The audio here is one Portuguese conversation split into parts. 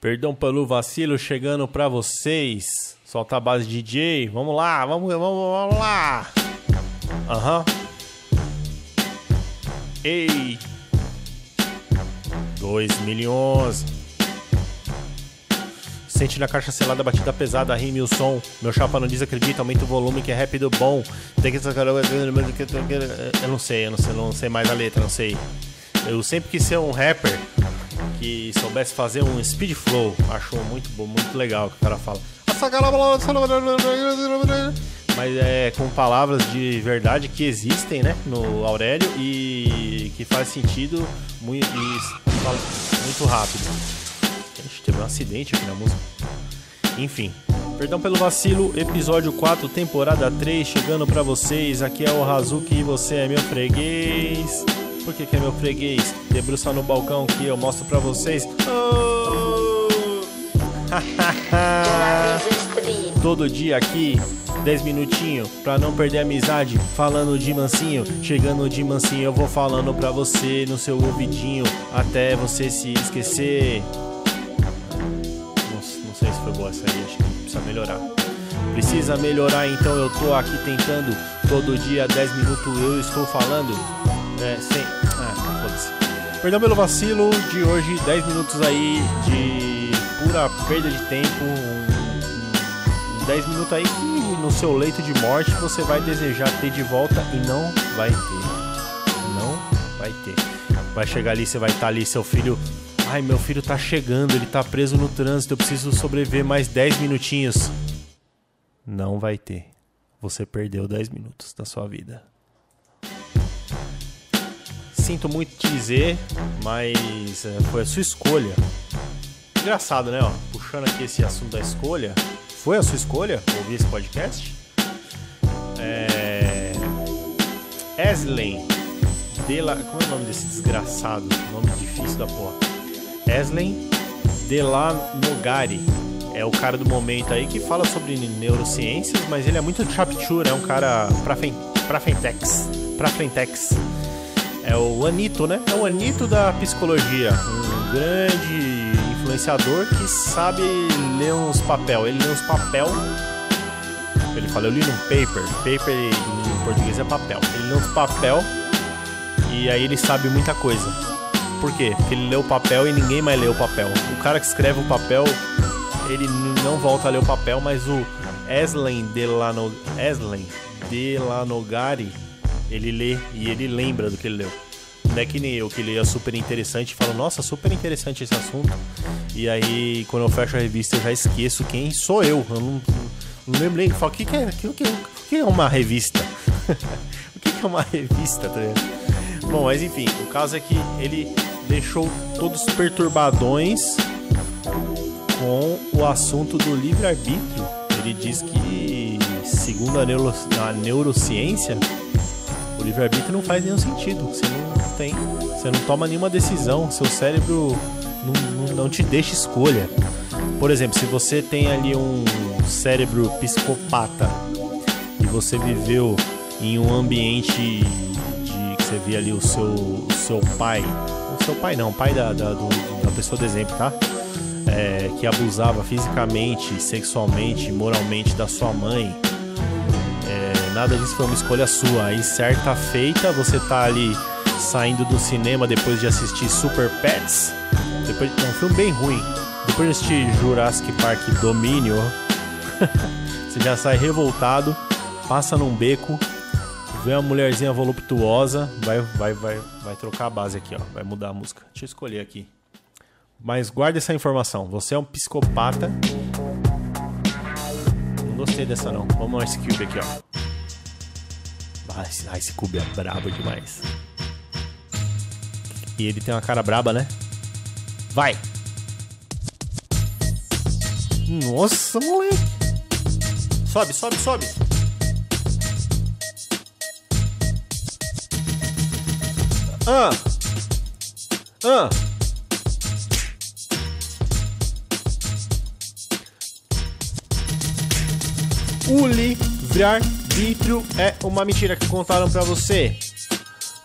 Perdão pelo vacilo chegando pra vocês. Solta a base DJ. Vamos lá, vamos, vamos, vamos lá. Aham. Ei. 2011. Sente na caixa selada, batida pesada, rime o som. Meu chapa não diz acredita, aumenta o volume que é rápido bom. Tem que Eu não sei, eu não sei, não sei mais a letra, não sei. Eu sempre quis ser um rapper que soubesse fazer um speed flow. Acho muito bom, muito legal que o cara fala. Mas é com palavras de verdade que existem, né, no Aurélio e que faz sentido muito, muito rápido. Gente teve um acidente aqui na música. Enfim, perdão pelo vacilo, episódio 4, temporada 3, chegando para vocês. Aqui é o Razuki e você é meu freguês. Por que, é meu freguês? Debruça no balcão que eu mostro pra vocês. Oh! Todo dia aqui, 10 minutinhos, pra não perder a amizade. Falando de mansinho, chegando de mansinho, eu vou falando pra você no seu ouvidinho, até você se esquecer. Não, não sei se foi boa essa aí, acho que precisa melhorar. Precisa melhorar, então eu tô aqui tentando. Todo dia, 10 minutos eu estou falando. É, sem. Perdão pelo vacilo de hoje, 10 minutos aí de pura perda de tempo. Um, um 10 minutos aí que no seu leito de morte você vai desejar ter de volta e não vai ter. Não vai ter. Vai chegar ali, você vai estar tá ali, seu filho. Ai, meu filho tá chegando, ele tá preso no trânsito, eu preciso sobreviver mais 10 minutinhos. Não vai ter. Você perdeu 10 minutos da sua vida sinto muito te dizer, mas é, foi a sua escolha. Engraçado, né? Ó, puxando aqui esse assunto da escolha. Foi a sua escolha ouvir esse podcast? É. Eslen Dela. Como é o nome desse desgraçado? Nome difícil da porra. Eslen Delanogari. É o cara do momento aí que fala sobre neurociências, mas ele é muito chapture, é um cara pra, fen pra fentex. Pra fentex. É o Anito, né? É o Anito da psicologia. Um grande influenciador que sabe ler uns papel. Ele lê uns papel. Ele fala, eu li num paper. Paper em português é papel. Ele lê uns papel e aí ele sabe muita coisa. Por quê? Porque ele lê o papel e ninguém mais lê o papel. O cara que escreve o papel, ele não volta a ler o papel, mas o Eslen Delano, Eslen Delanogari ele lê e ele lembra do que ele leu. Não é que nem eu que leia super interessante e falo, nossa, super interessante esse assunto. E aí, quando eu fecho a revista, eu já esqueço quem sou eu. Eu não, não lembro nem. Falo, o que, que, é, que, o que é uma revista? o que, que é uma revista, tá Bom, mas enfim, o caso é que ele deixou todos perturbadões com o assunto do livre-arbítrio. Ele diz que, segundo a, neuro, a neurociência, livre-arbítrio não faz nenhum sentido. Você não tem. Você não toma nenhuma decisão. Seu cérebro não, não, não te deixa escolha. Por exemplo, se você tem ali um cérebro psicopata e você viveu em um ambiente de que você via ali o seu, seu pai, o seu pai não, o pai da, da, do, da pessoa do exemplo, tá? É, que abusava fisicamente, sexualmente, moralmente da sua mãe, nada disso foi uma escolha sua. Aí, certa feita, você tá ali saindo do cinema depois de assistir Super Pets. Depois, é um filme bem ruim. Depois de assistir Jurassic Park Domínio, você já sai revoltado, passa num beco, vê uma mulherzinha voluptuosa, vai, vai, vai, vai trocar a base aqui, ó. Vai mudar a música. Deixa eu escolher aqui. Mas guarda essa informação. Você é um psicopata. Não gostei dessa não. Vamos ao Cube aqui, ó. Ai, esse Cube é brabo demais. E ele tem uma cara braba, né? Vai! Nossa, moleque! Sobe, sobe, sobe! Ah! Ah! O livrar Arbítrio é uma mentira que contaram para você.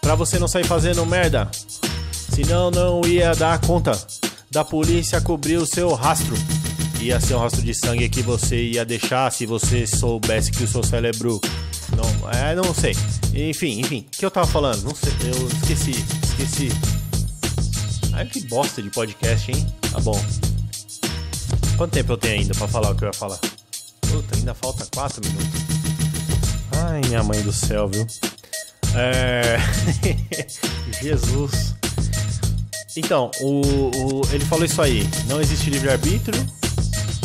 Para você não sair fazendo merda. Senão não ia dar conta. da polícia cobrir o seu rastro. Ia ser um rastro de sangue que você ia deixar se você soubesse que o seu cérebro. Não, é, não sei. Enfim, enfim. O que eu tava falando? Não sei. Eu esqueci. Esqueci. Ai, que bosta de podcast, hein? Tá bom. Quanto tempo eu tenho ainda pra falar o que eu ia falar? Puta, ainda falta 4 minutos. Ai, minha mãe do céu, viu? É. Jesus. Então, o, o, ele falou isso aí. Não existe livre-arbítrio.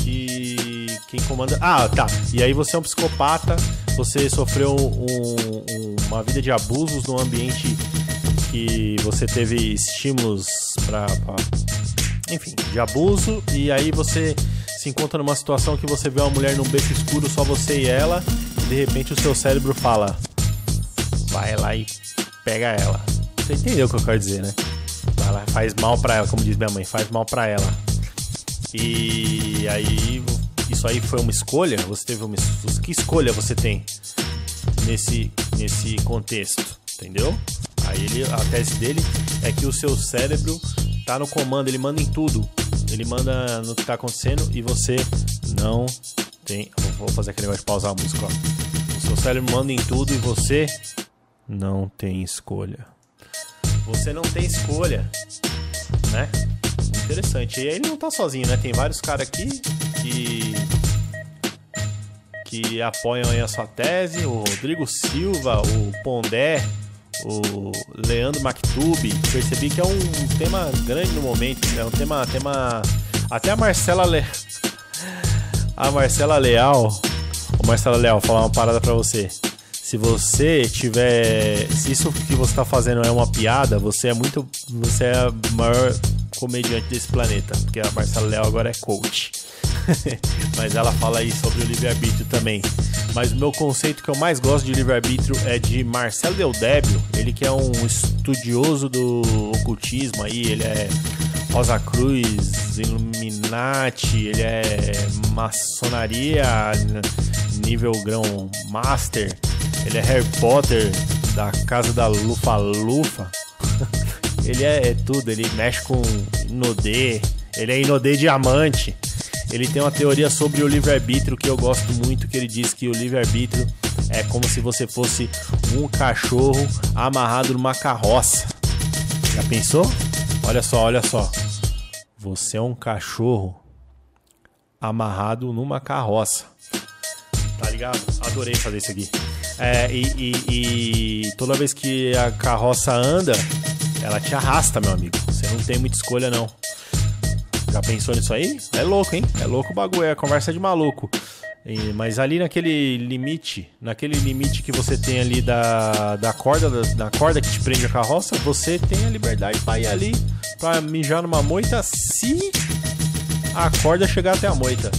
E quem comanda. Ah, tá. E aí você é um psicopata. Você sofreu um, um, uma vida de abusos no ambiente que você teve estímulos para enfim, de abuso, e aí você se encontra numa situação que você vê uma mulher num beco escuro, só você e ela, de repente o seu cérebro fala: vai lá e pega ela. Você entendeu o que eu quero dizer, né? Vai lá, faz mal pra ela, como diz minha mãe, faz mal pra ela. E aí, isso aí foi uma escolha? Você teve uma. Que escolha você tem nesse, nesse contexto? Entendeu? Aí ele, a tese dele é que o seu cérebro tá no comando, ele manda em tudo. Ele manda no que tá acontecendo e você não tem. Vou fazer aquele negócio de pausar a música, ó. O seu cérebro manda em tudo e você não tem escolha. Você não tem escolha, né? Interessante. E ele não tá sozinho, né? Tem vários caras aqui que que apoiam aí a sua tese, o Rodrigo Silva, o Pondé, o Leandro Mactube. Percebi que é um tema grande no momento, é um tema, tema até a Marcela Le... a Marcela Leal, o Marcela Leal, falar uma parada para você. Se você tiver, se isso que você tá fazendo é uma piada, você é muito, você é a maior comediante desse planeta, porque a Marcela Leal agora é coach. Mas ela fala aí sobre o livre-arbítrio também. Mas o meu conceito que eu mais gosto de livre-arbítrio é de Marcelo Deldébio, ele que é um estudioso do ocultismo aí, ele é Rosa Cruz, Illuminati, ele é maçonaria nível grão master, ele é Harry Potter da casa da Lufa Lufa. ele é, é, tudo, ele mexe com Inodê, ele é Inodê diamante. Ele tem uma teoria sobre o livre-arbítrio que eu gosto muito, que ele diz que o livre-arbítrio é como se você fosse um cachorro amarrado numa carroça. Já pensou? Olha só, olha só. Você é um cachorro amarrado numa carroça. Tá ligado? Adorei fazer isso aqui. É, e, e, e toda vez que a carroça anda, ela te arrasta, meu amigo. Você não tem muita escolha, não. Já pensou nisso aí? É louco, hein? É louco o bagulho, é conversa de maluco. E, mas ali naquele limite, naquele limite que você tem ali da, da corda, da, da corda que te prende a carroça, você tem a liberdade para ir ali, para mijar numa moita, se a corda chegar até a moita.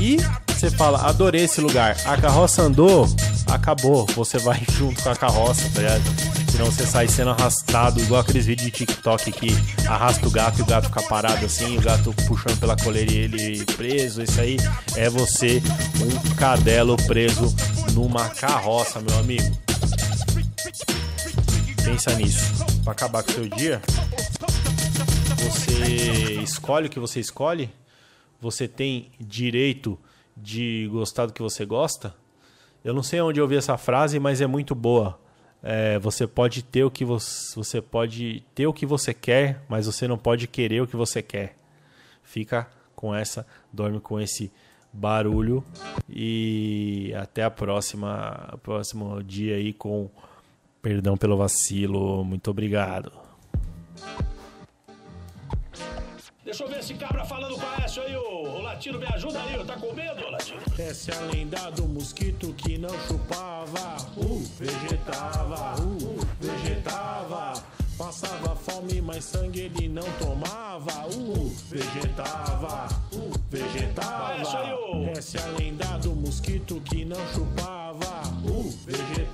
E você fala, adorei esse lugar. A carroça andou, acabou. Você vai junto com a carroça, tá ligado? Senão você sai sendo arrastado, igual aqueles vídeos de TikTok que arrasta o gato e o gato fica parado assim, o gato puxando pela coleira e ele preso. Isso aí é você, um cadelo preso numa carroça, meu amigo. Pensa nisso. Pra acabar com o seu dia, você escolhe o que você escolhe? Você tem direito de gostar do que você gosta? Eu não sei onde eu ouvi essa frase, mas é muito boa. É, você pode ter o que você, você pode ter o que você quer, mas você não pode querer o que você quer. Fica com essa, dorme com esse barulho e até a próxima, próximo dia aí com perdão pelo vacilo. Muito obrigado. Deixa eu ver esse cabra falando com a Aécio aí, ô Latino, me ajuda aí, tá com medo, Latino? Essa é a lenda do mosquito que não chupava, uh, vegetava, uh, vegetava. Passava fome, mas sangue ele não tomava, uh, vegetava, uh, vegetava. Essa é a lenda do mosquito que não chupava, uh, vegetava,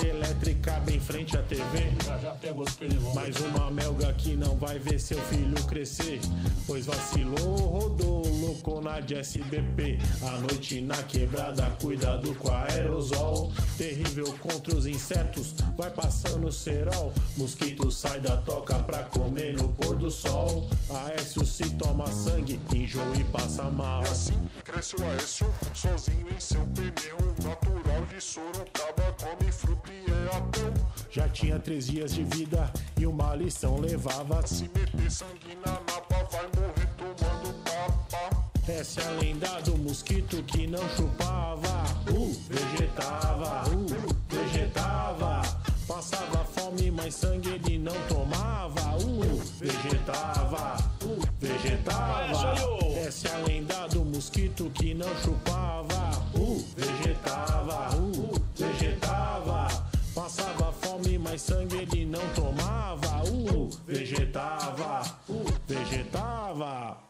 de elétrica bem frente à TV. Já já pega os. Mais uma melga que não vai ver seu filho crescer. Pois vacilou, rodou, louco na de SBP. A noite na quebrada, cuidado com a aerosol. Terrível contra os insetos, vai passando cerol. Mosquito sai da toca pra comer no pôr do sol. Aécio se toma sangue, enjoa e passa mal. E assim cresce o Aécio, sozinho em seu pneu. Natural de Sorocaba, come fruta e é ateu. Já tinha três dias de vida e uma lição levava. Se meter sangue na napa, vai morrer tomando papa. Essa é a lenda do mosquito que não chupava, uh, vegetava, uh, mas sangue ele não tomava. Uh, vegetava, uh, vegetava. Essa é a lenda do mosquito que não chupava. Uh, vegetava, uh, vegetava. Passava fome, mas sangue ele não tomava. Uh, vegetava, uh, vegetava.